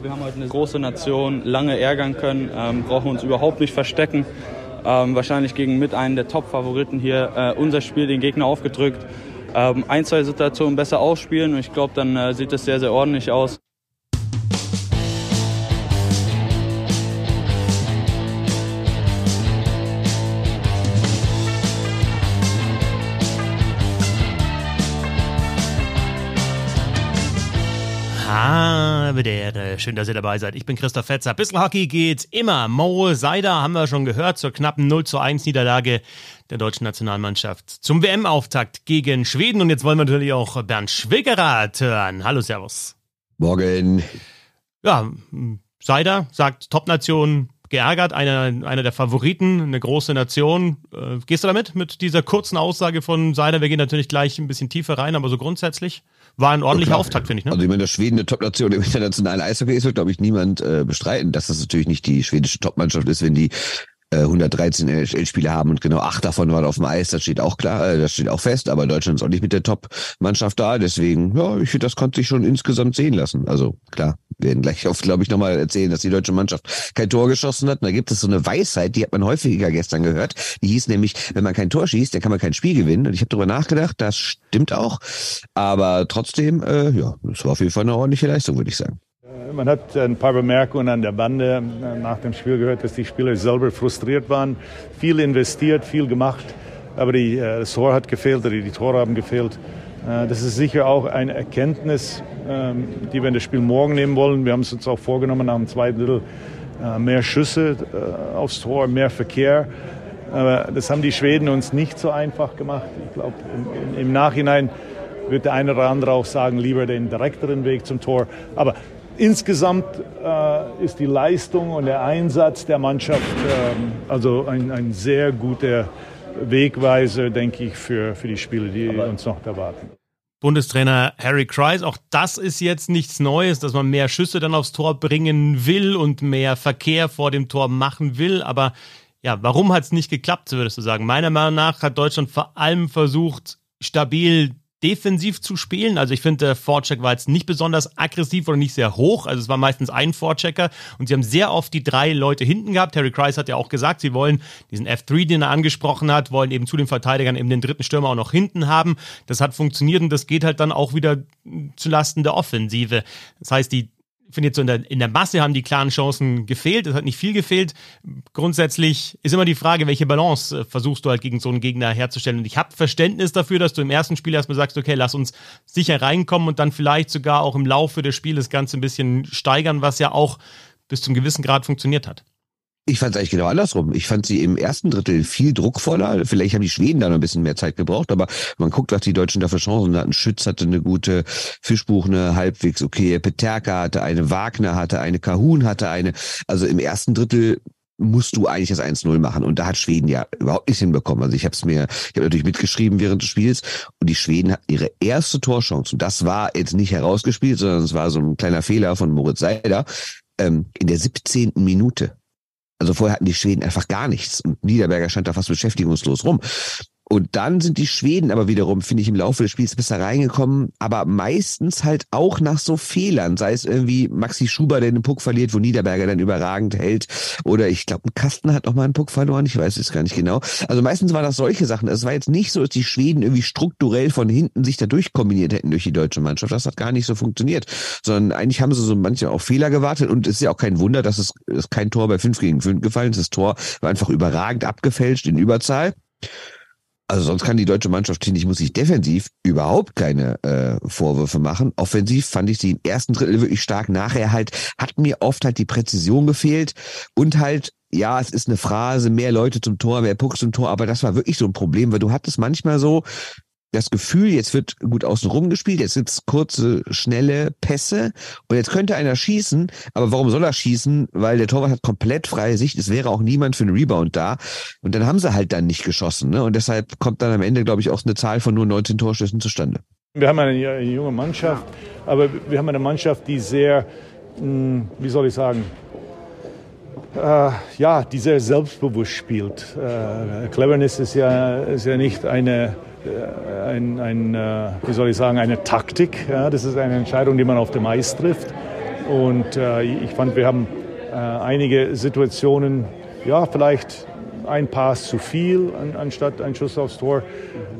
Wir haben heute eine große Nation, lange ärgern können, ähm, brauchen uns überhaupt nicht verstecken. Ähm, wahrscheinlich gegen mit einen der Top-Favoriten hier äh, unser Spiel den Gegner aufgedrückt. Ähm, ein, zwei Situationen besser ausspielen und ich glaube, dann äh, sieht es sehr, sehr ordentlich aus. Habedere. Schön, dass ihr dabei seid. Ich bin Christoph Fetzer. Bissl Hockey geht immer. Mo Seider haben wir schon gehört zur knappen 0 zu 1 Niederlage der deutschen Nationalmannschaft zum WM-Auftakt gegen Schweden. Und jetzt wollen wir natürlich auch Bernd Schwickerath hören. Hallo, Servus. Morgen. Ja, Seider sagt Top-Nation geärgert, einer, einer der Favoriten, eine große Nation. Äh, gehst du damit, mit dieser kurzen Aussage von Seider? Wir gehen natürlich gleich ein bisschen tiefer rein, aber so grundsätzlich? war ein ordentlicher ja, Auftakt, finde ich. Ne? Also ich meine, dass Schweden eine Top-Nation im internationalen Eishockey ist, wird, glaube ich, niemand äh, bestreiten, dass das natürlich nicht die schwedische Top-Mannschaft ist, wenn die 113 äh, NHL-Spiele haben und genau acht davon waren auf dem Eis, das steht auch klar, äh, das steht auch fest, aber Deutschland ist auch nicht mit der Top-Mannschaft da, deswegen, ja, ich finde, das konnte sich schon insgesamt sehen lassen. Also klar, werden gleich oft, glaube ich, nochmal erzählen, dass die deutsche Mannschaft kein Tor geschossen hat. Und da gibt es so eine Weisheit, die hat man häufiger gestern gehört. Die hieß nämlich, wenn man kein Tor schießt, dann kann man kein Spiel gewinnen. Und ich habe darüber nachgedacht, das stimmt auch. Aber trotzdem, äh, ja, es war auf jeden Fall eine ordentliche Leistung, würde ich sagen. Man hat ein paar Bemerkungen an der Bande nach dem Spiel gehört, dass die Spieler selber frustriert waren, viel investiert, viel gemacht, aber die, äh, das Tor hat gefehlt oder die Tore haben gefehlt. Äh, das ist sicher auch eine Erkenntnis, ähm, die wir in das Spiel morgen nehmen wollen. Wir haben es uns auch vorgenommen, nach dem zweiten Drittel äh, mehr Schüsse aufs Tor, mehr Verkehr. Aber das haben die Schweden uns nicht so einfach gemacht. Ich glaube, im, im Nachhinein wird der eine oder andere auch sagen, lieber den direkteren Weg zum Tor. Aber Insgesamt äh, ist die Leistung und der Einsatz der Mannschaft äh, also ein, ein, sehr guter Wegweiser, denke ich, für, für die Spiele, die Aber uns noch erwarten. Bundestrainer Harry Kreis, auch das ist jetzt nichts Neues, dass man mehr Schüsse dann aufs Tor bringen will und mehr Verkehr vor dem Tor machen will. Aber ja, warum hat es nicht geklappt, würdest du sagen? Meiner Meinung nach hat Deutschland vor allem versucht, stabil defensiv zu spielen. Also ich finde, der Vorcheck war jetzt nicht besonders aggressiv oder nicht sehr hoch. Also es war meistens ein Vorchecker und sie haben sehr oft die drei Leute hinten gehabt. Terry Kreis hat ja auch gesagt, sie wollen diesen F3, den er angesprochen hat, wollen eben zu den Verteidigern eben den dritten Stürmer auch noch hinten haben. Das hat funktioniert und das geht halt dann auch wieder zulasten der Offensive. Das heißt, die finde jetzt so in der, in der Masse haben die klaren Chancen gefehlt. Es hat nicht viel gefehlt. Grundsätzlich ist immer die Frage, welche Balance äh, versuchst du halt gegen so einen Gegner herzustellen. Und ich habe Verständnis dafür, dass du im ersten Spiel erstmal sagst, okay, lass uns sicher reinkommen und dann vielleicht sogar auch im Laufe des Spiels das Ganze ein bisschen steigern, was ja auch bis zum gewissen Grad funktioniert hat. Ich fand es eigentlich genau andersrum. Ich fand sie im ersten Drittel viel druckvoller. Vielleicht haben die Schweden da noch ein bisschen mehr Zeit gebraucht, aber man guckt, was die Deutschen da für Chancen hatten. Schütz hatte eine gute, Fischbuch eine halbwegs okay, Peterka hatte eine, Wagner hatte eine, Kahun hatte eine. Also im ersten Drittel musst du eigentlich das 1-0 machen. Und da hat Schweden ja überhaupt nicht hinbekommen. Also ich habe es mir, ich habe natürlich mitgeschrieben während des Spiels und die Schweden hatten ihre erste Torchance. Und das war jetzt nicht herausgespielt, sondern es war so ein kleiner Fehler von Moritz Seider ähm, in der 17. Minute. Also vorher hatten die Schweden einfach gar nichts und Niederberger stand da fast beschäftigungslos rum. Und dann sind die Schweden aber wiederum, finde ich, im Laufe des Spiels besser reingekommen, aber meistens halt auch nach so Fehlern, sei es irgendwie Maxi Schuber, der den Puck verliert, wo Niederberger dann überragend hält, oder ich glaube, ein Kasten hat auch mal einen Puck verloren, ich weiß es gar nicht genau. Also meistens waren das solche Sachen. Es war jetzt nicht so, dass die Schweden irgendwie strukturell von hinten sich da durchkombiniert hätten durch die deutsche Mannschaft. Das hat gar nicht so funktioniert, sondern eigentlich haben sie so manche auch Fehler gewartet und es ist ja auch kein Wunder, dass es dass kein Tor bei 5 gegen 5 gefallen ist. Das Tor war einfach überragend abgefälscht in Überzahl. Also sonst kann die deutsche Mannschaft, finde ich, muss sich defensiv überhaupt keine äh, Vorwürfe machen. Offensiv fand ich sie im ersten Drittel wirklich stark. Nachher halt hat mir oft halt die Präzision gefehlt und halt ja, es ist eine Phrase, mehr Leute zum Tor, mehr Pucks zum Tor, aber das war wirklich so ein Problem, weil du hattest manchmal so, das Gefühl, jetzt wird gut außenrum gespielt, jetzt gibt's kurze, schnelle Pässe und jetzt könnte einer schießen, aber warum soll er schießen? Weil der Torwart hat komplett freie Sicht, es wäre auch niemand für einen Rebound da und dann haben sie halt dann nicht geschossen ne? und deshalb kommt dann am Ende, glaube ich, auch eine Zahl von nur 19 Torschüssen zustande. Wir haben eine junge Mannschaft, aber wir haben eine Mannschaft, die sehr, hm, wie soll ich sagen, äh, ja, die sehr selbstbewusst spielt. Äh, Cleverness ist ja, ist ja nicht eine äh, ein, ein, äh, wie soll ich sagen, eine Taktik. Ja, das ist eine Entscheidung, die man auf dem Eis trifft. Und äh, ich fand, wir haben äh, einige Situationen, ja, vielleicht ein Pass zu viel an, anstatt ein Schuss aufs Tor.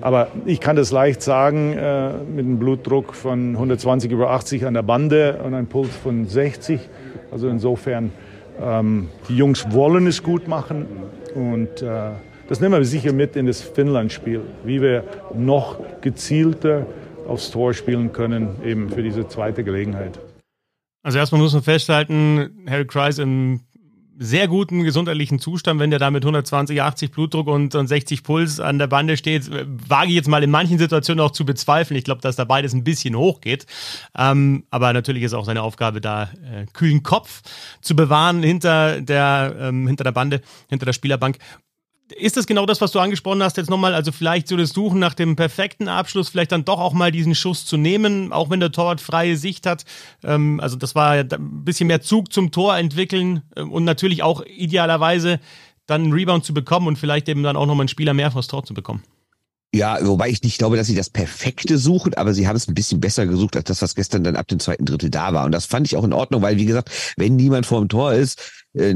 Aber ich kann das leicht sagen, äh, mit einem Blutdruck von 120 über 80 an der Bande und einem Puls von 60. Also insofern, ähm, die Jungs wollen es gut machen und äh, das nehmen wir sicher mit in das Finnland-Spiel, wie wir noch gezielter aufs Tor spielen können, eben für diese zweite Gelegenheit. Also erstmal muss man festhalten, Harry Kreis im sehr guten gesundheitlichen Zustand, wenn der da mit 120, 80 Blutdruck und, und 60 Puls an der Bande steht, wage ich jetzt mal in manchen Situationen auch zu bezweifeln. Ich glaube, dass da beides ein bisschen hochgeht. Ähm, aber natürlich ist auch seine Aufgabe, da äh, kühlen Kopf zu bewahren hinter der, ähm, hinter der Bande, hinter der Spielerbank. Ist das genau das, was du angesprochen hast jetzt nochmal? Also vielleicht so das Suchen nach dem perfekten Abschluss, vielleicht dann doch auch mal diesen Schuss zu nehmen, auch wenn der Torwart freie Sicht hat. Ähm, also das war ja ein bisschen mehr Zug zum Tor entwickeln äh, und natürlich auch idealerweise dann einen Rebound zu bekommen und vielleicht eben dann auch nochmal einen Spieler mehr vors Tor zu bekommen. Ja, wobei ich nicht glaube, dass sie das Perfekte suchen, aber sie haben es ein bisschen besser gesucht als das, was gestern dann ab dem zweiten Drittel da war. Und das fand ich auch in Ordnung, weil, wie gesagt, wenn niemand vor dem Tor ist, äh,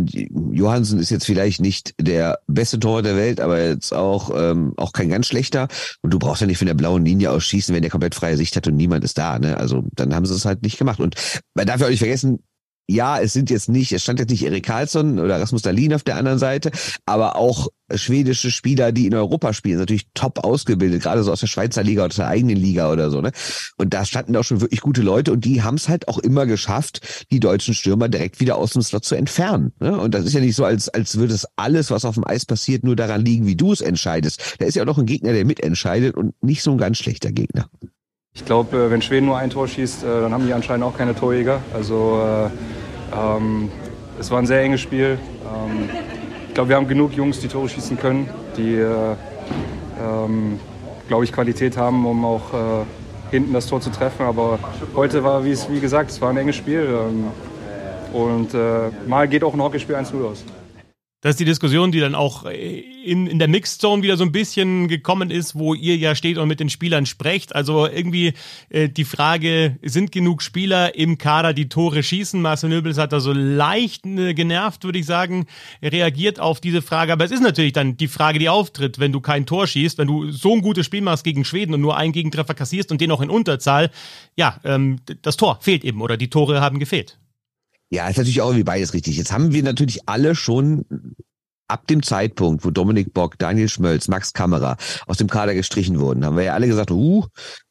Johansen ist jetzt vielleicht nicht der beste Tor der Welt, aber jetzt auch, ähm, auch kein ganz schlechter. Und du brauchst ja nicht von der blauen Linie aus schießen, wenn der komplett freie Sicht hat und niemand ist da. Ne? Also dann haben sie es halt nicht gemacht. Und man darf ja auch nicht vergessen, ja, es sind jetzt nicht, es stand jetzt nicht Erik Karlsson oder Rasmus Dahlin auf der anderen Seite, aber auch schwedische Spieler, die in Europa spielen, natürlich top ausgebildet, gerade so aus der Schweizer Liga oder aus der eigenen Liga oder so, ne? Und da standen auch schon wirklich gute Leute und die haben es halt auch immer geschafft, die deutschen Stürmer direkt wieder aus dem Slot zu entfernen. Ne? Und das ist ja nicht so, als, als würde es alles, was auf dem Eis passiert, nur daran liegen, wie du es entscheidest. Da ist ja auch noch ein Gegner, der mitentscheidet und nicht so ein ganz schlechter Gegner. Ich glaube, äh, wenn Schweden nur ein Tor schießt, äh, dann haben die anscheinend auch keine Torjäger. Also äh, ähm, es war ein sehr enges Spiel. Ähm, ich glaube, wir haben genug Jungs, die Tore schießen können, die, äh, ähm, glaube ich, Qualität haben, um auch äh, hinten das Tor zu treffen. Aber heute war, wie, gesagt, es war ein enges Spiel. Ähm, und äh, mal geht auch ein Hockeyspiel 1-0 aus. Das ist die Diskussion, die dann auch in, in der Mixed Zone wieder so ein bisschen gekommen ist, wo ihr ja steht und mit den Spielern sprecht. Also irgendwie äh, die Frage, sind genug Spieler im Kader, die Tore schießen? Marcel Nöbels hat da so leicht äh, genervt, würde ich sagen, reagiert auf diese Frage. Aber es ist natürlich dann die Frage, die auftritt, wenn du kein Tor schießt, wenn du so ein gutes Spiel machst gegen Schweden und nur einen Gegentreffer kassierst und den auch in Unterzahl. Ja, ähm, das Tor fehlt eben oder die Tore haben gefehlt. Ja, ist natürlich auch irgendwie beides richtig. Jetzt haben wir natürlich alle schon ab dem Zeitpunkt, wo Dominik Bock, Daniel Schmölz, Max Kamera aus dem Kader gestrichen wurden, haben wir ja alle gesagt, uh,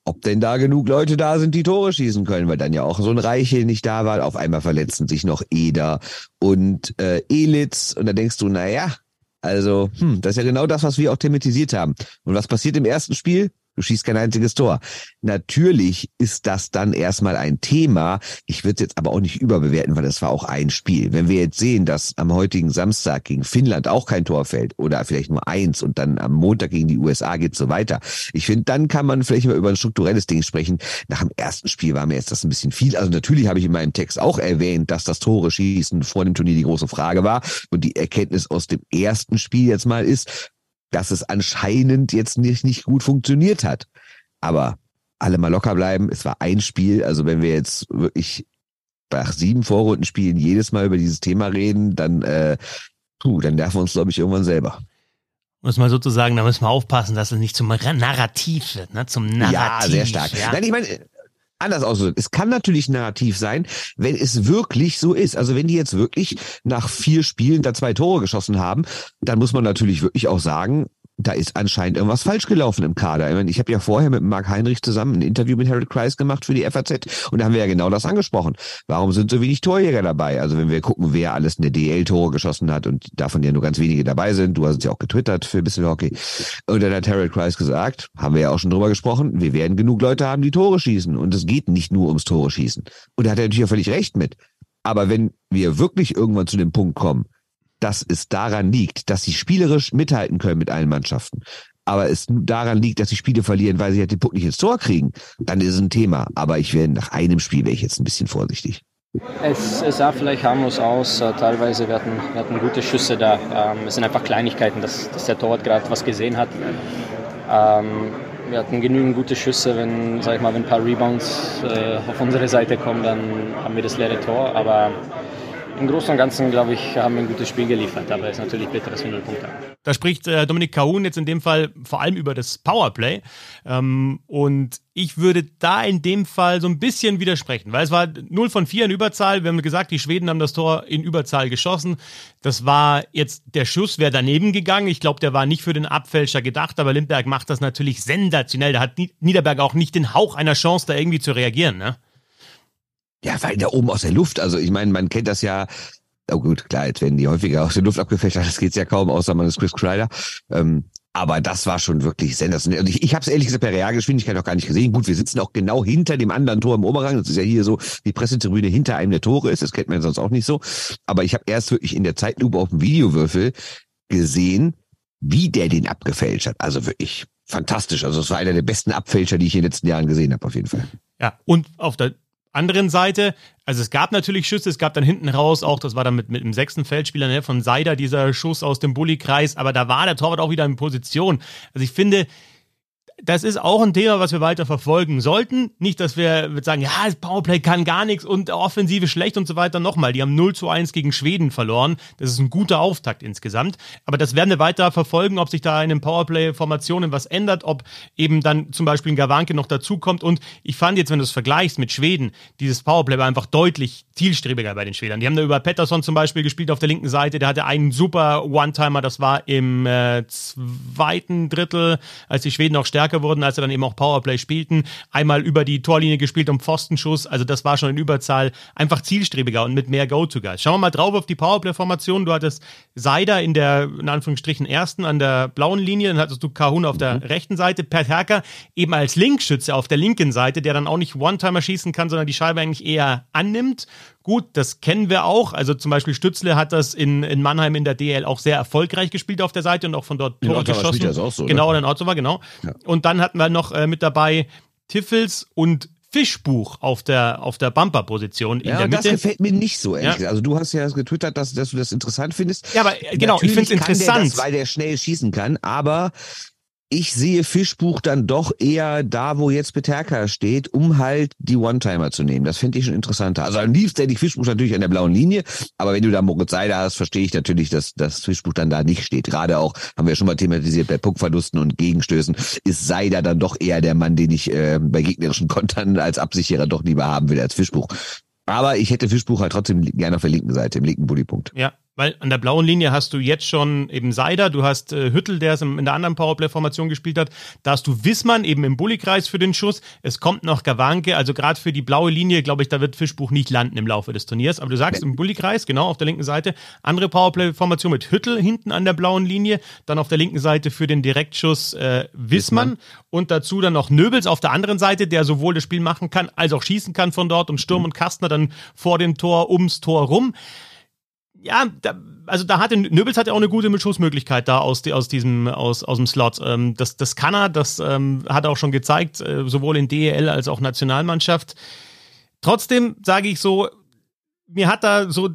ob denn da genug Leute da sind, die Tore schießen können, weil dann ja auch so ein Reiche nicht da war. Auf einmal verletzten sich noch Eder und äh, Elitz. Und da denkst du, naja, also, hm, das ist ja genau das, was wir auch thematisiert haben. Und was passiert im ersten Spiel? Du schießt kein einziges Tor. Natürlich ist das dann erstmal ein Thema. Ich würde es jetzt aber auch nicht überbewerten, weil das war auch ein Spiel. Wenn wir jetzt sehen, dass am heutigen Samstag gegen Finnland auch kein Tor fällt oder vielleicht nur eins und dann am Montag gegen die USA geht so weiter. Ich finde, dann kann man vielleicht mal über ein strukturelles Ding sprechen. Nach dem ersten Spiel war mir jetzt das ein bisschen viel. Also natürlich habe ich in meinem Text auch erwähnt, dass das Tore schießen vor dem Turnier die große Frage war. Und die Erkenntnis aus dem ersten Spiel jetzt mal ist, dass es anscheinend jetzt nicht, nicht gut funktioniert hat. Aber alle mal locker bleiben. Es war ein Spiel. Also wenn wir jetzt wirklich nach sieben Vorrunden spielen jedes Mal über dieses Thema reden, dann, äh, puh, dann nerven wir uns, glaube ich, irgendwann selber. Muss man sozusagen, da müssen wir aufpassen, dass es nicht zum Narrativ wird, ne? Zum Narrativ. Ja, sehr stark. Ja. Nein, ich meine, anders ausgedrückt. Es kann natürlich narrativ sein, wenn es wirklich so ist. Also wenn die jetzt wirklich nach vier Spielen da zwei Tore geschossen haben, dann muss man natürlich wirklich auch sagen, da ist anscheinend irgendwas falsch gelaufen im Kader. Ich, meine, ich habe ja vorher mit Marc Heinrich zusammen ein Interview mit Harold Kreis gemacht für die FAZ und da haben wir ja genau das angesprochen. Warum sind so wenig Torjäger dabei? Also wenn wir gucken, wer alles eine DL-Tore geschossen hat und davon ja nur ganz wenige dabei sind, du hast es ja auch getwittert für ein bisschen Hockey. Und dann hat Harold Kreis gesagt, haben wir ja auch schon drüber gesprochen, wir werden genug Leute haben, die Tore schießen und es geht nicht nur ums Tore schießen. Und da hat er natürlich auch völlig recht mit. Aber wenn wir wirklich irgendwann zu dem Punkt kommen, dass es daran liegt, dass sie spielerisch mithalten können mit allen Mannschaften, aber es daran liegt, dass sie Spiele verlieren, weil sie halt den Puck nicht ins Tor kriegen, dann ist es ein Thema. Aber ich wäre nach einem Spiel wäre ich jetzt ein bisschen vorsichtig. Es, es, sah vielleicht harmlos aus. Äh, teilweise wir hatten, wir hatten gute Schüsse da. Ähm, es sind einfach Kleinigkeiten, dass, dass der Torwart gerade was gesehen hat. Ähm, wir hatten genügend gute Schüsse, wenn, sag ich mal, wenn ein paar Rebounds äh, auf unsere Seite kommen, dann haben wir das leere Tor. Aber im Großen und Ganzen, glaube ich, haben wir ein gutes Spiel geliefert, aber es ist natürlich bitter, dass wir null Punkte haben. Da spricht äh, Dominik Kahun jetzt in dem Fall vor allem über das Powerplay. Ähm, und ich würde da in dem Fall so ein bisschen widersprechen, weil es war 0 von 4 in Überzahl. Wir haben gesagt, die Schweden haben das Tor in Überzahl geschossen. Das war jetzt, der Schuss wäre daneben gegangen. Ich glaube, der war nicht für den Abfälscher gedacht, aber Lindberg macht das natürlich sensationell. Da hat Niederberg auch nicht den Hauch einer Chance, da irgendwie zu reagieren. Ne? Ja, weil da oben aus der Luft, also ich meine, man kennt das ja, oh gut, klar, jetzt werden die häufiger aus der Luft abgefälscht, das geht's ja kaum, außer man ist Chris Kreider. Ähm, aber das war schon wirklich sensationell. Ich, ich habe es ehrlich gesagt per Realgeschwindigkeit auch gar nicht gesehen. Gut, wir sitzen auch genau hinter dem anderen Tor im Oberrang. Das ist ja hier so, die Pressetribüne hinter einem der Tore ist. Das kennt man sonst auch nicht so. Aber ich habe erst wirklich in der Zeitlupe auf dem Videowürfel gesehen, wie der den abgefälscht hat. Also wirklich fantastisch. Also es war einer der besten Abfälscher, die ich in den letzten Jahren gesehen habe, auf jeden Fall. Ja, und auf der anderen Seite, also es gab natürlich Schüsse, es gab dann hinten raus auch, das war dann mit, mit dem sechsten Feldspieler ne, von Seider, dieser Schuss aus dem Bulli-Kreis, aber da war der Torwart auch wieder in Position. Also ich finde, das ist auch ein Thema, was wir weiter verfolgen sollten. Nicht, dass wir sagen, ja, das Powerplay kann gar nichts und Offensive schlecht und so weiter. Nochmal, die haben 0 zu 1 gegen Schweden verloren. Das ist ein guter Auftakt insgesamt. Aber das werden wir weiter verfolgen, ob sich da in den Powerplay-Formationen was ändert, ob eben dann zum Beispiel ein Gawanke noch dazukommt. Und ich fand jetzt, wenn du es vergleichst mit Schweden, dieses Powerplay war einfach deutlich zielstrebiger bei den Schwedern. Die haben da über Pettersson zum Beispiel gespielt auf der linken Seite. Der hatte einen super One-Timer. Das war im äh, zweiten Drittel, als die Schweden auch stärker stärker wurden, als sie dann eben auch Powerplay spielten. Einmal über die Torlinie gespielt um Pfostenschuss. Also das war schon in Überzahl einfach zielstrebiger und mit mehr Go-To-Guys. Schauen wir mal drauf auf die Powerplay-Formation. Du hattest Seider in der, in Anführungsstrichen, ersten an der blauen Linie. Dann hattest du Kahun auf der mhm. rechten Seite. Perterka eben als Linkschütze auf der linken Seite, der dann auch nicht One-Timer schießen kann, sondern die Scheibe eigentlich eher annimmt. Gut, das kennen wir auch. Also zum Beispiel Stützle hat das in, in Mannheim in der DL auch sehr erfolgreich gespielt auf der Seite und auch von dort Tore geschossen. Das auch so, genau, in Ottawa, genau. Ja. Und dann hatten wir noch äh, mit dabei Tiffels und Fischbuch auf der, auf der Bumper-Position in ja, der Mitte. Das gefällt mir nicht so, ehrlich ja. Also du hast ja getwittert, dass, dass du das interessant findest. Ja, aber äh, genau, Natürlich ich finde es interessant. Das, weil der schnell schießen kann, aber ich sehe Fischbuch dann doch eher da, wo jetzt Peterka steht, um halt die One-Timer zu nehmen. Das finde ich schon interessanter. Also am liebsten hätte ich Fischbuch natürlich an der blauen Linie, aber wenn du da Moritz Seider hast, verstehe ich natürlich, dass das Fischbuch dann da nicht steht. Gerade auch, haben wir schon mal thematisiert, bei Puckverlusten und Gegenstößen ist Seider dann doch eher der Mann, den ich äh, bei gegnerischen Kontern als Absicherer doch lieber haben will als Fischbuch. Aber ich hätte Fischbuch halt trotzdem gerne auf der linken Seite, im linken Bullypunkt. Ja, weil an der blauen Linie hast du jetzt schon eben Seider, du hast äh, Hüttel, der es in der anderen Powerplay-Formation gespielt hat. Da hast du Wissmann eben im Bullykreis für den Schuss. Es kommt noch Gawanke, also gerade für die blaue Linie, glaube ich, da wird Fischbuch nicht landen im Laufe des Turniers. Aber du sagst im Bullykreis, genau auf der linken Seite, andere Powerplay-Formation mit Hüttel hinten an der blauen Linie, dann auf der linken Seite für den Direktschuss äh, Wissmann, Wissmann und dazu dann noch Nöbels auf der anderen Seite, der sowohl das Spiel machen kann, als auch schießen kann von dort und Sturm mhm. und Kastner dann vor dem Tor ums Tor rum ja, da, also da hatte Nöbels hat ja auch eine gute Schussmöglichkeit da aus, aus diesem aus, aus dem Slot. Ähm, das, das kann er, das ähm, hat er auch schon gezeigt, äh, sowohl in DEL als auch Nationalmannschaft. Trotzdem sage ich so, mir hat da so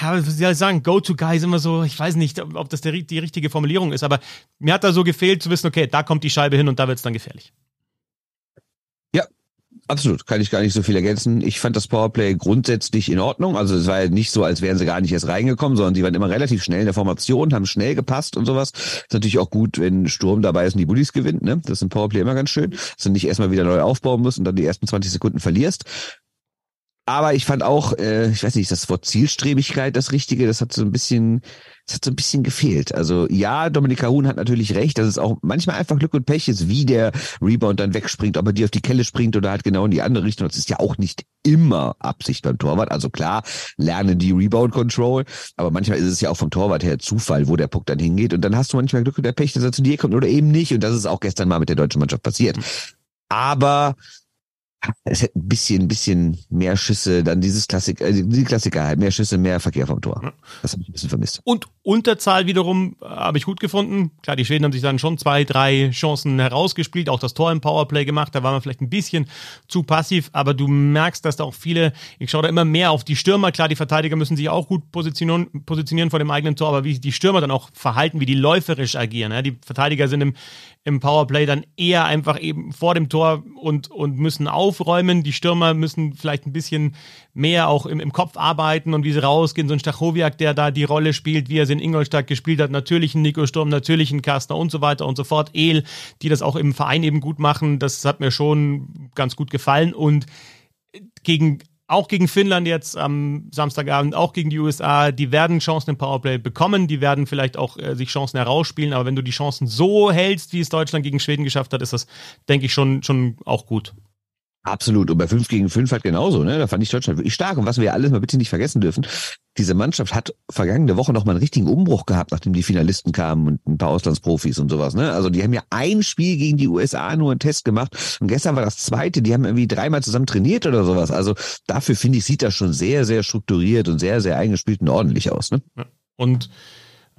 ja, wie soll ich sagen, Go-To-Guy ist immer so, ich weiß nicht, ob das der, die richtige Formulierung ist, aber mir hat da so gefehlt zu wissen, okay, da kommt die Scheibe hin und da wird es dann gefährlich. Absolut, kann ich gar nicht so viel ergänzen. Ich fand das Powerplay grundsätzlich in Ordnung. Also es war ja nicht so, als wären sie gar nicht erst reingekommen, sondern sie waren immer relativ schnell in der Formation, haben schnell gepasst und sowas. Ist natürlich auch gut, wenn Sturm dabei ist und die Bullies gewinnt. Ne? Das ist im Powerplay immer ganz schön, dass du nicht erstmal wieder neu aufbauen musst und dann die ersten 20 Sekunden verlierst. Aber ich fand auch, äh, ich weiß nicht, das Wort Zielstrebigkeit das Richtige, das hat so ein bisschen, das hat so ein bisschen gefehlt. Also ja, Dominika Huhn hat natürlich recht, dass es auch manchmal einfach Glück und Pech ist, wie der Rebound dann wegspringt, ob er dir auf die Kelle springt oder halt genau in die andere Richtung. Das ist ja auch nicht immer Absicht beim Torwart. Also klar, lernen die Rebound Control, aber manchmal ist es ja auch vom Torwart her Zufall, wo der Puck dann hingeht. Und dann hast du manchmal Glück und der Pech, dass er zu dir kommt oder eben nicht. Und das ist auch gestern mal mit der deutschen Mannschaft passiert. Aber es hätte ein bisschen, ein bisschen mehr Schüsse, dann dieses Klassik, äh, die Klassiker halt, mehr Schüsse, mehr Verkehr vom Tor. Das habe ich ein bisschen vermisst. Und Unterzahl wiederum äh, habe ich gut gefunden. Klar, die Schweden haben sich dann schon zwei, drei Chancen herausgespielt, auch das Tor im Powerplay gemacht, da war man vielleicht ein bisschen zu passiv, aber du merkst, dass da auch viele, ich schaue da immer mehr auf die Stürmer, klar, die Verteidiger müssen sich auch gut positionieren, positionieren vor dem eigenen Tor, aber wie die Stürmer dann auch verhalten, wie die läuferisch agieren. Ja? Die Verteidiger sind im, im Powerplay dann eher einfach eben vor dem Tor und, und müssen aufräumen. Die Stürmer müssen vielleicht ein bisschen mehr auch im, im Kopf arbeiten und wie sie rausgehen. So ein Stachowiak, der da die Rolle spielt, wie er es in Ingolstadt gespielt hat, natürlich ein Nico Sturm, natürlich ein Kastner und so weiter und so fort. El, die das auch im Verein eben gut machen, das hat mir schon ganz gut gefallen und gegen auch gegen Finnland jetzt am Samstagabend, auch gegen die USA, die werden Chancen im Powerplay bekommen, die werden vielleicht auch äh, sich Chancen herausspielen, aber wenn du die Chancen so hältst, wie es Deutschland gegen Schweden geschafft hat, ist das, denke ich, schon, schon auch gut. Absolut. Und bei 5 gegen 5 halt genauso, ne? Da fand ich Deutschland wirklich stark. Und was wir alles mal bitte nicht vergessen dürfen, diese Mannschaft hat vergangene Woche noch mal einen richtigen Umbruch gehabt, nachdem die Finalisten kamen und ein paar Auslandsprofis und sowas, ne? Also die haben ja ein Spiel gegen die USA nur einen Test gemacht und gestern war das zweite, die haben irgendwie dreimal zusammen trainiert oder sowas. Also dafür finde ich, sieht das schon sehr, sehr strukturiert und sehr, sehr eingespielt und ordentlich aus, ne? Und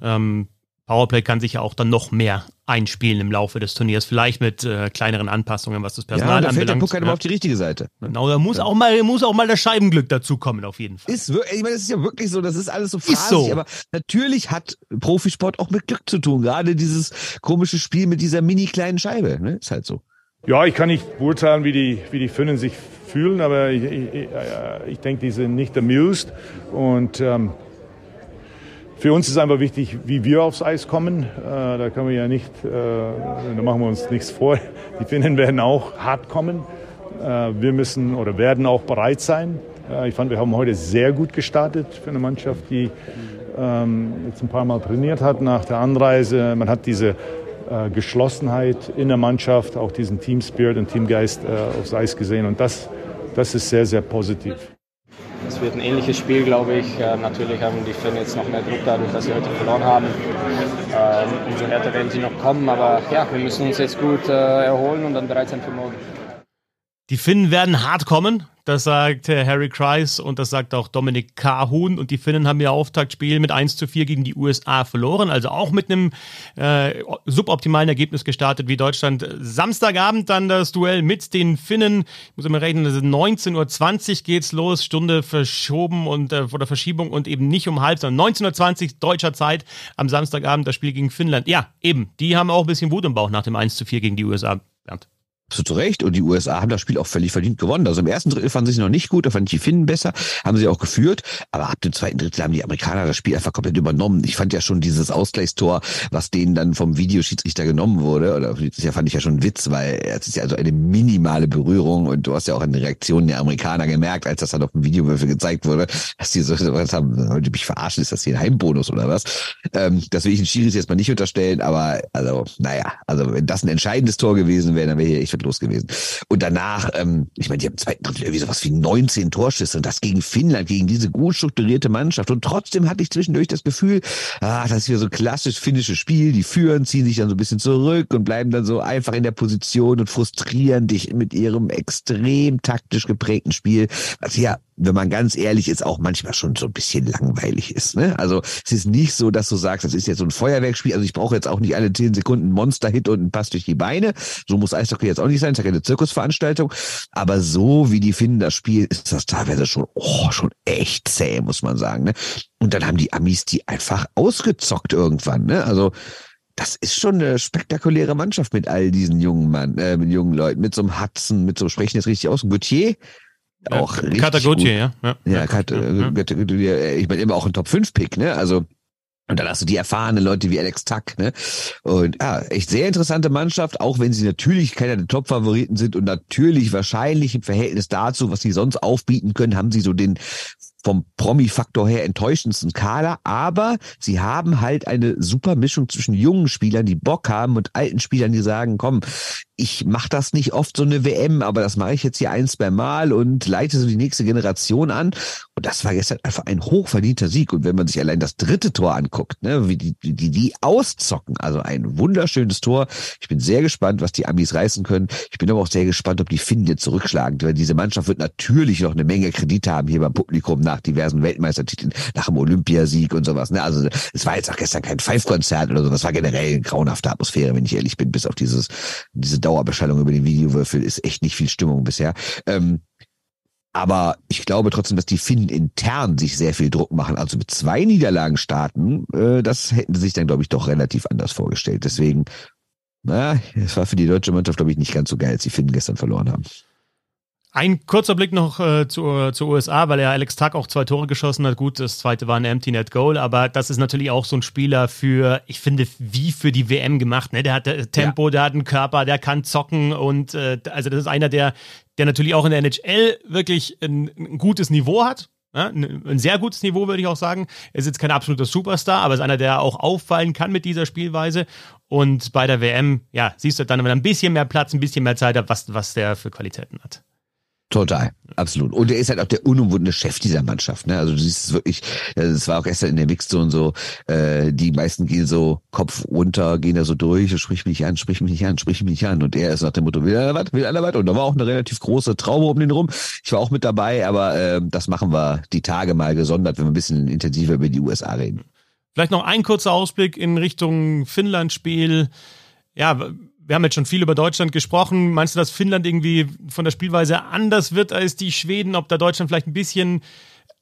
ähm, Powerplay kann sich ja auch dann noch mehr einspielen im Laufe des Turniers, vielleicht mit äh, kleineren Anpassungen, was das Personal ja, da anbelangt. fällt der Puck halt ja. immer auf die richtige Seite. Genau, da muss auch mal muss auch mal das Scheibenglück dazu kommen auf jeden Fall. Ist, ich meine, das ist ja wirklich so, das ist alles so Ist phrasig, so. aber natürlich hat Profisport auch mit Glück zu tun. Gerade dieses komische Spiel mit dieser mini kleinen Scheibe, ne? Ist halt so. Ja, ich kann nicht beurteilen, wie die, wie die Finnen sich fühlen, aber ich, ich, ich, äh, ich denke, die sind nicht amused. Und ähm, für uns ist einfach wichtig, wie wir aufs Eis kommen. Äh, da können wir ja nicht, äh, da machen wir uns nichts vor. Die Finnen werden auch hart kommen. Äh, wir müssen oder werden auch bereit sein. Ich fand, wir haben heute sehr gut gestartet für eine Mannschaft, die ähm, jetzt ein paar Mal trainiert hat nach der Anreise. Man hat diese Geschlossenheit in der Mannschaft, auch diesen Team Spirit und Teamgeist aufs Eis gesehen. Und das, das ist sehr, sehr positiv. Es wird ein ähnliches Spiel, glaube ich. Äh, natürlich haben die Finnen jetzt noch mehr Druck dadurch, dass sie heute verloren haben. Ähm, umso härter werden sie noch kommen. Aber ja, wir müssen uns jetzt gut äh, erholen und dann bereit sein für morgen. Die Finnen werden hart kommen, das sagt äh, Harry Kreis und das sagt auch Dominik Kahun. Und die Finnen haben ihr Auftaktspiel mit 1 zu 4 gegen die USA verloren, also auch mit einem äh, suboptimalen Ergebnis gestartet wie Deutschland. Samstagabend dann das Duell mit den Finnen. Ich muss immer rechnen, ist 19.20 Uhr geht's los, Stunde verschoben und äh, oder Verschiebung und eben nicht um halb, sondern 19.20 Uhr deutscher Zeit am Samstagabend das Spiel gegen Finnland. Ja, eben, die haben auch ein bisschen Wut im Bauch nach dem 1 zu 4 gegen die USA. Bernd. Absolut zu Recht. Und die USA haben das Spiel auch völlig verdient gewonnen. Also im ersten Drittel fanden sie sich noch nicht gut, da fand ich die Finnen besser, haben sie auch geführt. Aber ab dem zweiten Drittel haben die Amerikaner das Spiel einfach komplett übernommen. Ich fand ja schon dieses Ausgleichstor, was denen dann vom Videoschiedsrichter genommen wurde, oder das fand ich ja schon ein Witz, weil es ist ja also eine minimale Berührung und du hast ja auch an den Reaktionen der Amerikaner gemerkt, als das dann auf dem Videowürfel gezeigt wurde, dass die so was haben, wollt ihr mich verarschen, ist das hier ein Heimbonus oder was? Ähm, das will ich den Schiris jetzt mal nicht unterstellen, aber also, naja, also wenn das ein entscheidendes Tor gewesen wäre, dann wäre hier echt was los gewesen. Und danach, ähm, ich meine, die haben im zweiten Drittel irgendwie sowas wie 19 Torschüsse und das gegen Finnland, gegen diese gut strukturierte Mannschaft. Und trotzdem hatte ich zwischendurch das Gefühl, ah, das ist wieder so klassisch finnisches Spiel. Die führen, ziehen sich dann so ein bisschen zurück und bleiben dann so einfach in der Position und frustrieren dich mit ihrem extrem taktisch geprägten Spiel, was ja wenn man ganz ehrlich ist, auch manchmal schon so ein bisschen langweilig ist. Ne? Also es ist nicht so, dass du sagst, das ist jetzt so ein Feuerwerkspiel. Also ich brauche jetzt auch nicht alle zehn Sekunden Monster-Hit und einen Pass durch die Beine. So muss Eishockey jetzt auch nicht sein. Es ist ja keine Zirkusveranstaltung. Aber so wie die finden das Spiel, ist das teilweise schon, oh, schon echt zäh, muss man sagen. Ne? Und dann haben die Amis die einfach ausgezockt irgendwann. Ne? Also das ist schon eine spektakuläre Mannschaft mit all diesen jungen Mann, äh, mit jungen Leuten, mit so einem Hudson, mit so sprechen jetzt richtig aus, Gauthier, auch richtig Katagotti, gut. ja. Ja, Ja, Kat, ja, äh, ja. Ich meine immer auch ein Top 5 Pick, ne? Also und dann hast du die erfahrenen Leute wie Alex Tuck, ne? Und ja, echt sehr interessante Mannschaft, auch wenn sie natürlich keiner der Top-Favoriten sind und natürlich wahrscheinlich im Verhältnis dazu, was sie sonst aufbieten können, haben sie so den vom Promi-Faktor her enttäuschendsten Kader, aber sie haben halt eine super Mischung zwischen jungen Spielern, die Bock haben und alten Spielern, die sagen, komm, ich mache das nicht oft so eine WM, aber das mache ich jetzt hier ein, zwei Mal und leite so die nächste Generation an. Und das war gestern einfach ein hochverdienter Sieg. Und wenn man sich allein das dritte Tor anguckt, ne, wie die, die, die auszocken, also ein wunderschönes Tor. Ich bin sehr gespannt, was die Amis reißen können. Ich bin aber auch sehr gespannt, ob die Finnen jetzt zurückschlagen, weil diese Mannschaft wird natürlich noch eine Menge Kredit haben hier beim Publikum nach diversen Weltmeistertiteln, nach dem Olympiasieg und sowas. Ne? Also es war jetzt auch gestern kein Five-Konzert oder so, das war generell eine grauenhafte Atmosphäre, wenn ich ehrlich bin, bis auf dieses, diese Dauerbeschallung über den Videowürfel ist echt nicht viel Stimmung bisher. Ähm, aber ich glaube trotzdem, dass die Finnen intern sich sehr viel Druck machen. Also mit zwei Niederlagen starten, äh, das hätten sie sich dann, glaube ich, doch relativ anders vorgestellt. Deswegen, na, es war für die deutsche Mannschaft, glaube ich, nicht ganz so geil, als die Finnen gestern verloren haben. Ein kurzer Blick noch äh, zu, zu USA, weil er Alex Tuck auch zwei Tore geschossen hat. Gut, das zweite war ein Empty Net Goal, aber das ist natürlich auch so ein Spieler für, ich finde, wie für die WM gemacht. Ne? Der hat äh, Tempo, ja. der hat einen Körper, der kann zocken und äh, also das ist einer, der, der natürlich auch in der NHL wirklich ein, ein gutes Niveau hat. Ja, ein sehr gutes Niveau, würde ich auch sagen. Er ist jetzt kein absoluter Superstar, aber ist einer, der auch auffallen kann mit dieser Spielweise. Und bei der WM, ja, siehst du dann, wenn er ein bisschen mehr Platz, ein bisschen mehr Zeit hat, was, was der für Qualitäten hat. Total, absolut. Und er ist halt auch der unumwundene Chef dieser Mannschaft. Ne? Also du siehst es wirklich, es war auch gestern in der Mixzone so, äh, die meisten gehen so Kopf runter, gehen da so durch, sprich mich an, sprich mich an, sprich mich an. Und er ist nach dem Motto, will einer was, will einer was? Und da war auch eine relativ große Traube um den rum. Ich war auch mit dabei, aber äh, das machen wir die Tage mal gesondert, wenn wir ein bisschen intensiver über die USA reden. Vielleicht noch ein kurzer Ausblick in Richtung Finnland-Spiel. Ja, wir haben jetzt schon viel über Deutschland gesprochen. Meinst du, dass Finnland irgendwie von der Spielweise anders wird als die Schweden? Ob da Deutschland vielleicht ein bisschen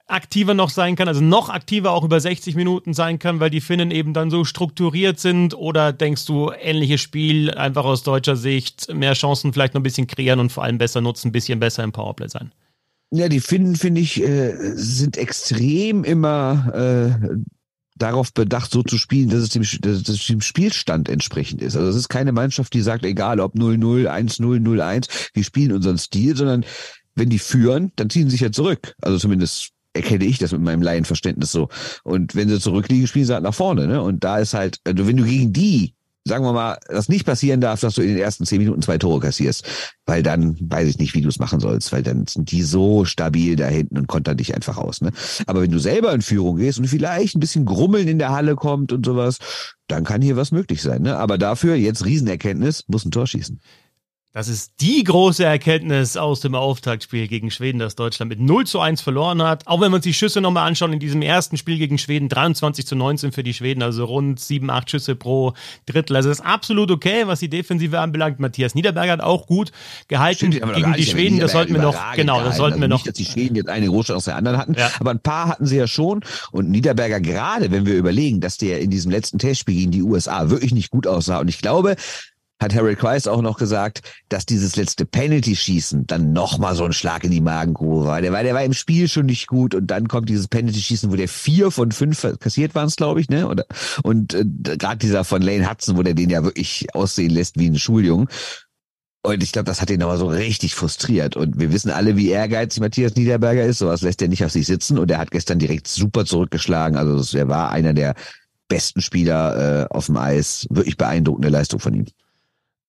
aktiver noch sein kann, also noch aktiver auch über 60 Minuten sein kann, weil die Finnen eben dann so strukturiert sind? Oder denkst du, ähnliches Spiel, einfach aus deutscher Sicht, mehr Chancen vielleicht noch ein bisschen kreieren und vor allem besser nutzen, ein bisschen besser im Powerplay sein? Ja, die Finnen, finde ich, äh, sind extrem immer äh, darauf bedacht, so zu spielen, dass es dem, dass es dem Spielstand entsprechend ist. Also es ist keine Mannschaft, die sagt, egal ob 0-0, 1-0, 0-1, wir spielen unseren Stil, sondern wenn die führen, dann ziehen sie sich ja zurück. Also zumindest erkenne ich das mit meinem Laienverständnis so. Und wenn sie zurückliegen, spielen sie halt nach vorne. Ne? Und da ist halt, also wenn du gegen die sagen wir mal, das nicht passieren darf, dass du in den ersten zehn Minuten zwei Tore kassierst, weil dann weiß ich nicht, wie du es machen sollst, weil dann sind die so stabil da hinten und kontern dich einfach aus. Ne? Aber wenn du selber in Führung gehst und vielleicht ein bisschen Grummeln in der Halle kommt und sowas, dann kann hier was möglich sein. Ne? Aber dafür jetzt Riesenerkenntnis, muss ein Tor schießen. Das ist die große Erkenntnis aus dem Auftaktspiel gegen Schweden, dass Deutschland mit 0 zu 1 verloren hat. Auch wenn wir uns die Schüsse nochmal anschauen, in diesem ersten Spiel gegen Schweden 23 zu 19 für die Schweden, also rund 7, 8 Schüsse pro Drittel. Also das ist absolut okay, was die Defensive anbelangt. Matthias Niederberger hat auch gut gehalten Stimmt, gegen die Schweden. Das sollten wir noch, genau, das sollten wir noch. Nicht, dass die Schweden jetzt eine große aus der anderen hatten, ja. aber ein paar hatten sie ja schon. Und Niederberger gerade, wenn wir überlegen, dass der in diesem letzten Testspiel gegen die USA wirklich nicht gut aussah. Und ich glaube, hat Harry Christ auch noch gesagt, dass dieses letzte Penalty-Schießen dann nochmal so ein Schlag in die Magengrube war. Der war, der war im Spiel schon nicht gut und dann kommt dieses Penalty-Schießen, wo der vier von fünf kassiert waren glaube ich, ne? Oder, und äh, gerade dieser von Lane Hudson, wo der den ja wirklich aussehen lässt wie ein Schuljungen. Und ich glaube, das hat ihn aber so richtig frustriert. Und wir wissen alle, wie ehrgeizig Matthias Niederberger ist. Sowas lässt er nicht auf sich sitzen. Und er hat gestern direkt super zurückgeschlagen. Also er war einer der besten Spieler äh, auf dem Eis. Wirklich beeindruckende Leistung von ihm.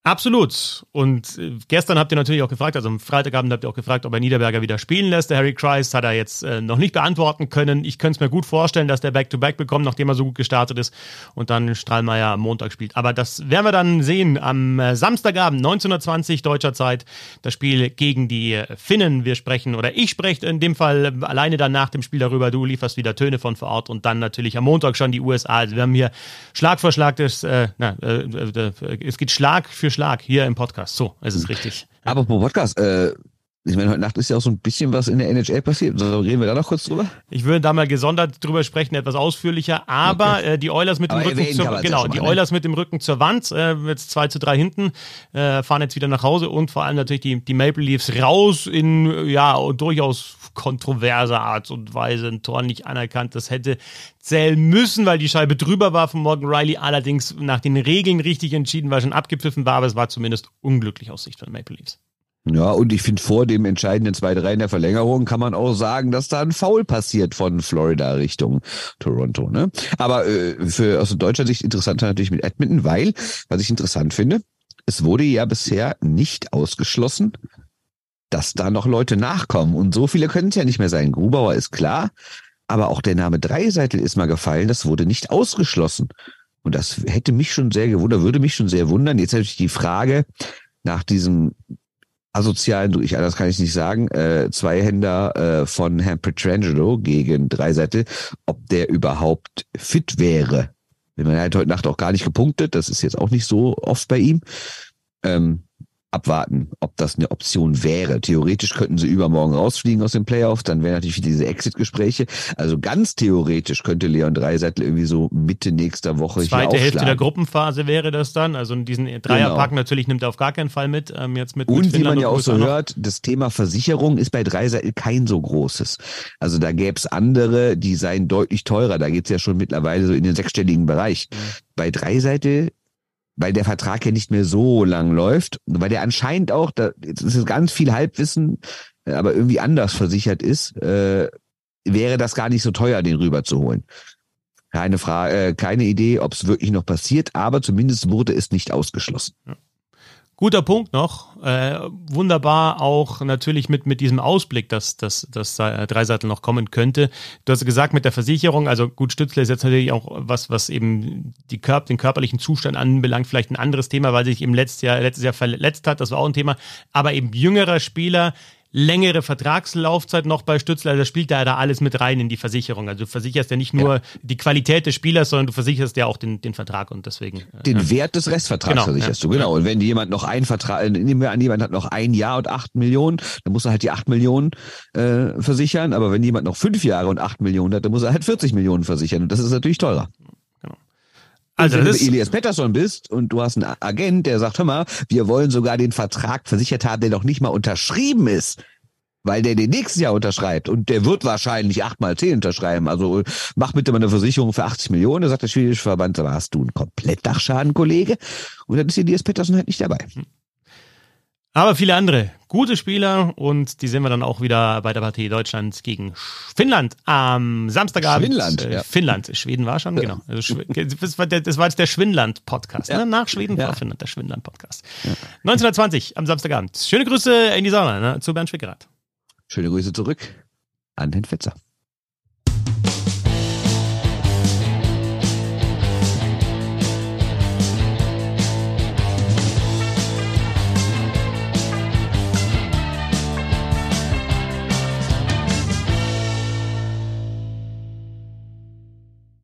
Absolut. Und äh, gestern habt ihr natürlich auch gefragt, also am Freitagabend habt ihr auch gefragt, ob er Niederberger wieder spielen lässt. Der Harry Christ hat er jetzt äh, noch nicht beantworten können. Ich könnte es mir gut vorstellen, dass der Back-to-Back -Back bekommt, nachdem er so gut gestartet ist und dann Strahlmeier am Montag spielt. Aber das werden wir dann sehen am äh, Samstagabend, 1920 deutscher Zeit, das Spiel gegen die äh, Finnen. Wir sprechen, oder ich spreche in dem Fall äh, alleine dann nach dem Spiel darüber. Du lieferst wieder Töne von vor Ort und dann natürlich am Montag schon die USA. Also wir haben hier Schlag vor Schlag, das, äh, na, es geht Schlag für Schlag hier im Podcast. So, es ist richtig. Aber pro Podcast, äh, ich meine, heute Nacht ist ja auch so ein bisschen was in der NHL passiert. So, reden wir da noch kurz drüber? Ich würde da mal gesondert drüber sprechen, etwas ausführlicher. Aber okay. äh, die Oilers mit dem Aber Rücken zur, genau, die mal, ne? Oilers mit dem Rücken zur Wand, äh, jetzt 2 zu 3 hinten, äh, fahren jetzt wieder nach Hause und vor allem natürlich die, die Maple Leafs raus in ja durchaus kontroverser Art und Weise. Ein Tor nicht anerkannt. Das hätte zählen müssen, weil die Scheibe drüber war von Morgan Riley. Allerdings nach den Regeln richtig entschieden, weil schon abgepfiffen war, aber es war zumindest unglücklich aus Sicht von Maple Leafs. Ja, und ich finde, vor dem entscheidenden 2-3 in der Verlängerung kann man auch sagen, dass da ein Foul passiert von Florida Richtung Toronto. Ne? Aber äh, für aus deutscher Sicht interessanter natürlich mit Edmonton, weil, was ich interessant finde, es wurde ja bisher nicht ausgeschlossen, dass da noch Leute nachkommen. Und so viele können es ja nicht mehr sein. Grubauer ist klar, aber auch der Name Dreiseitel ist mal gefallen, das wurde nicht ausgeschlossen. Und das hätte mich schon sehr gewundert, würde mich schon sehr wundern. Jetzt habe ich die Frage nach diesem asozialen, ich anders kann ich nicht sagen, äh, Zweihänder äh, von Herrn Petrangelo gegen Dreiseitel, ob der überhaupt fit wäre. Man hat heute Nacht auch gar nicht gepunktet, das ist jetzt auch nicht so oft bei ihm. Ähm, abwarten, ob das eine Option wäre. Theoretisch könnten sie übermorgen rausfliegen aus den Playoffs, dann wären natürlich diese Exit-Gespräche. Also ganz theoretisch könnte Leon Dreiseitel irgendwie so Mitte nächster Woche Zweite Hälfte der Gruppenphase wäre das dann. Also diesen Dreierpack genau. natürlich nimmt er auf gar keinen Fall mit. Ähm, jetzt mit, und mit wie man ja auch so hört, das Thema Versicherung ist bei Dreiseitel kein so großes. Also da gäbe es andere, die seien deutlich teurer. Da geht's ja schon mittlerweile so in den sechsstelligen Bereich. Mhm. Bei Dreiseitel weil der Vertrag ja nicht mehr so lang läuft, weil der anscheinend auch, da ist ganz viel Halbwissen, äh, aber irgendwie anders versichert ist, äh, wäre das gar nicht so teuer, den rüberzuholen. Keine Frage, äh, keine Idee, ob es wirklich noch passiert, aber zumindest wurde es nicht ausgeschlossen. Ja. Guter Punkt noch. Äh, wunderbar auch natürlich mit, mit diesem Ausblick, dass, dass, dass Dreiseitel noch kommen könnte. Du hast gesagt, mit der Versicherung, also gut, Stützle ist jetzt natürlich auch was, was eben die Körp den körperlichen Zustand anbelangt, vielleicht ein anderes Thema, weil sich im letztes Jahr, letztes Jahr verletzt hat, das war auch ein Thema. Aber eben jüngerer Spieler, längere Vertragslaufzeit noch bei Stützler. Also das spielt da, da alles mit rein in die Versicherung. Also du versicherst ja nicht nur ja. die Qualität des Spielers, sondern du versicherst ja auch den, den Vertrag und deswegen. Äh, den ja. Wert des Restvertrags genau, versicherst ja. du, genau. Und wenn jemand noch ein Vertrag, nehmen wir an, jemand hat noch ein Jahr und acht Millionen, dann muss er halt die acht Millionen äh, versichern. Aber wenn jemand noch fünf Jahre und acht Millionen hat, dann muss er halt 40 Millionen versichern. Und das ist natürlich teurer. Genau. Also wenn du Elias Pettersson bist und du hast einen Agent, der sagt, hör mal, wir wollen sogar den Vertrag versichert haben, der noch nicht mal unterschrieben ist, weil der den nächsten Jahr unterschreibt und der wird wahrscheinlich acht mal zehn unterschreiben. Also mach bitte mal eine Versicherung für 80 Millionen. Da sagt der schwedische Verband, aber hast du einen Komplettdachschaden, Kollege? Und dann ist Elias Pettersson halt nicht dabei. Aber viele andere gute Spieler und die sehen wir dann auch wieder bei der Partie Deutschland gegen Finnland am Samstagabend. Finnland, äh, ja. Finnland. Schweden war schon, genau. Also, das, war der, das war jetzt der Schwindland-Podcast. Ja. Ne? Nach Schweden vor Finnland, der Schwindland-Podcast. 1920 am Samstagabend. Schöne Grüße in die Sauna ne? zu Bernd Schwickerath. Schöne Grüße zurück an den Fetzer.